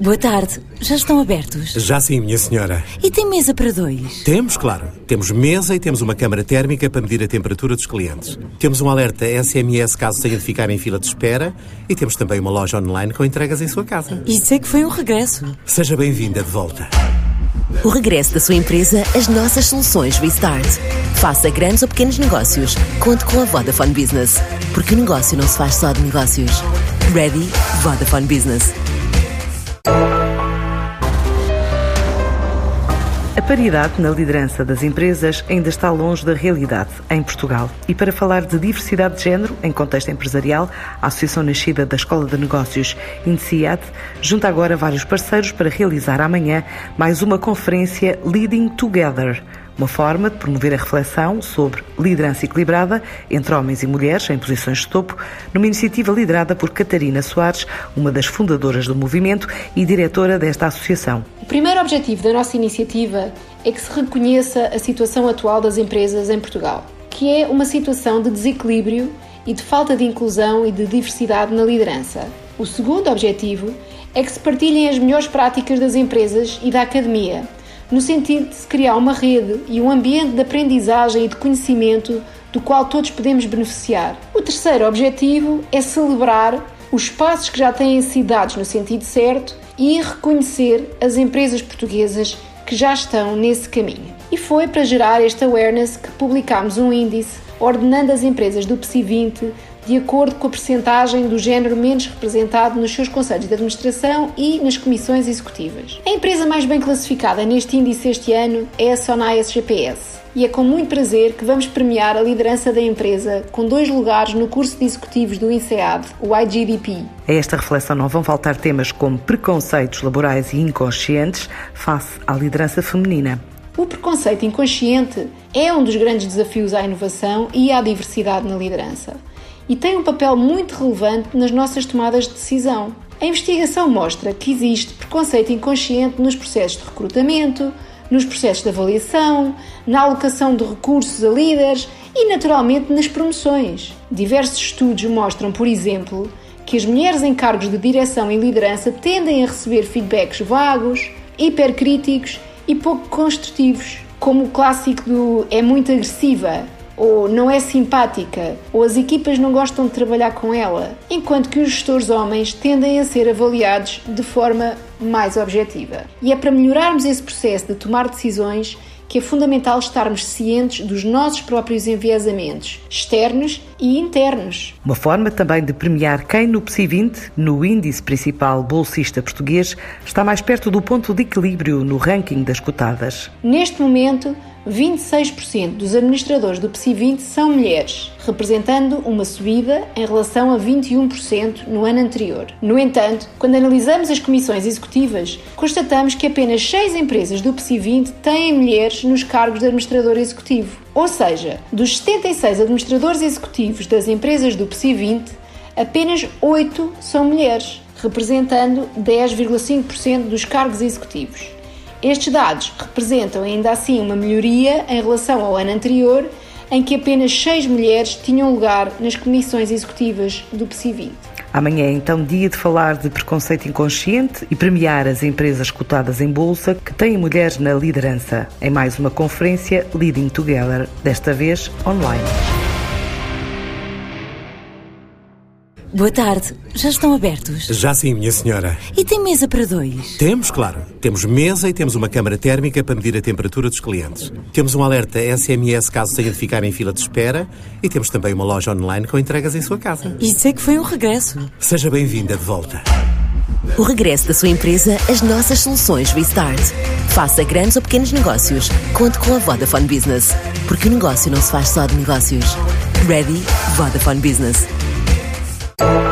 Boa tarde. Já estão abertos? Já sim, minha senhora. E tem mesa para dois? Temos, claro. Temos mesa e temos uma câmara térmica para medir a temperatura dos clientes. Temos um alerta SMS caso tenha de ficar em fila de espera e temos também uma loja online com entregas em sua casa. Isso é que foi um regresso. Seja bem-vinda de volta. O regresso da sua empresa às nossas soluções Restart. Faça grandes ou pequenos negócios. Conte com a Vodafone Business. Porque o negócio não se faz só de negócios. Ready? Vodafone Business. A paridade na liderança das empresas ainda está longe da realidade em Portugal. E para falar de diversidade de género em contexto empresarial, a Associação Nascida da Escola de Negócios INSEAD junta agora vários parceiros para realizar amanhã mais uma conferência Leading Together uma forma de promover a reflexão sobre liderança equilibrada entre homens e mulheres em posições de topo, numa iniciativa liderada por Catarina Soares, uma das fundadoras do movimento e diretora desta associação. O primeiro objetivo da nossa iniciativa é que se reconheça a situação atual das empresas em Portugal, que é uma situação de desequilíbrio e de falta de inclusão e de diversidade na liderança. O segundo objetivo é que se partilhem as melhores práticas das empresas e da academia no sentido de se criar uma rede e um ambiente de aprendizagem e de conhecimento do qual todos podemos beneficiar. O terceiro objetivo é celebrar os passos que já têm sido dados no sentido certo e reconhecer as empresas portuguesas que já estão nesse caminho. E foi para gerar este awareness que publicámos um índice ordenando as empresas do PSI 20 de acordo com a percentagem do género menos representado nos seus conselhos de administração e nas comissões executivas. A empresa mais bem classificada neste índice este ano é a Sonai SGPS. E é com muito prazer que vamos premiar a liderança da empresa com dois lugares no curso de executivos do INSEAD, o IGDP. A esta reflexão não vão faltar temas como preconceitos laborais e inconscientes face à liderança feminina. O preconceito inconsciente é um dos grandes desafios à inovação e à diversidade na liderança e tem um papel muito relevante nas nossas tomadas de decisão. A investigação mostra que existe preconceito inconsciente nos processos de recrutamento, nos processos de avaliação, na alocação de recursos a líderes e, naturalmente, nas promoções. Diversos estudos mostram, por exemplo, que as mulheres em cargos de direção e liderança tendem a receber feedbacks vagos, hipercríticos e pouco construtivos, como o clássico do é muito agressiva, ou não é simpática, ou as equipas não gostam de trabalhar com ela, enquanto que os gestores homens tendem a ser avaliados de forma mais objetiva. E é para melhorarmos esse processo de tomar decisões que é fundamental estarmos cientes dos nossos próprios enviesamentos, externos e internos. Uma forma também de premiar quem no PSI 20, no índice principal bolsista português, está mais perto do ponto de equilíbrio no ranking das cotadas. Neste momento, 26% dos administradores do PSI 20 são mulheres, representando uma subida em relação a 21% no ano anterior. No entanto, quando analisamos as comissões executivas, constatamos que apenas 6 empresas do PSI 20 têm mulheres nos cargos de administrador executivo. Ou seja, dos 76 administradores executivos das empresas do PSI 20, apenas 8 são mulheres, representando 10,5% dos cargos executivos. Estes dados representam ainda assim uma melhoria em relação ao ano anterior, em que apenas seis mulheres tinham lugar nas comissões executivas do PSI 20. Amanhã é então dia de falar de preconceito inconsciente e premiar as empresas cotadas em bolsa que têm mulheres na liderança, em mais uma conferência Leading Together, desta vez online. Boa tarde. Já estão abertos? Já sim, minha senhora. E tem mesa para dois? Temos, claro. Temos mesa e temos uma câmara térmica para medir a temperatura dos clientes. Temos um alerta SMS caso tenha de ficar em fila de espera e temos também uma loja online com entregas em sua casa. Isso é que foi um regresso. Seja bem-vinda de volta. O regresso da sua empresa às nossas soluções Restart. Faça grandes ou pequenos negócios. Conte com a Vodafone Business. Porque o negócio não se faz só de negócios. Ready? Vodafone Business. Thank you.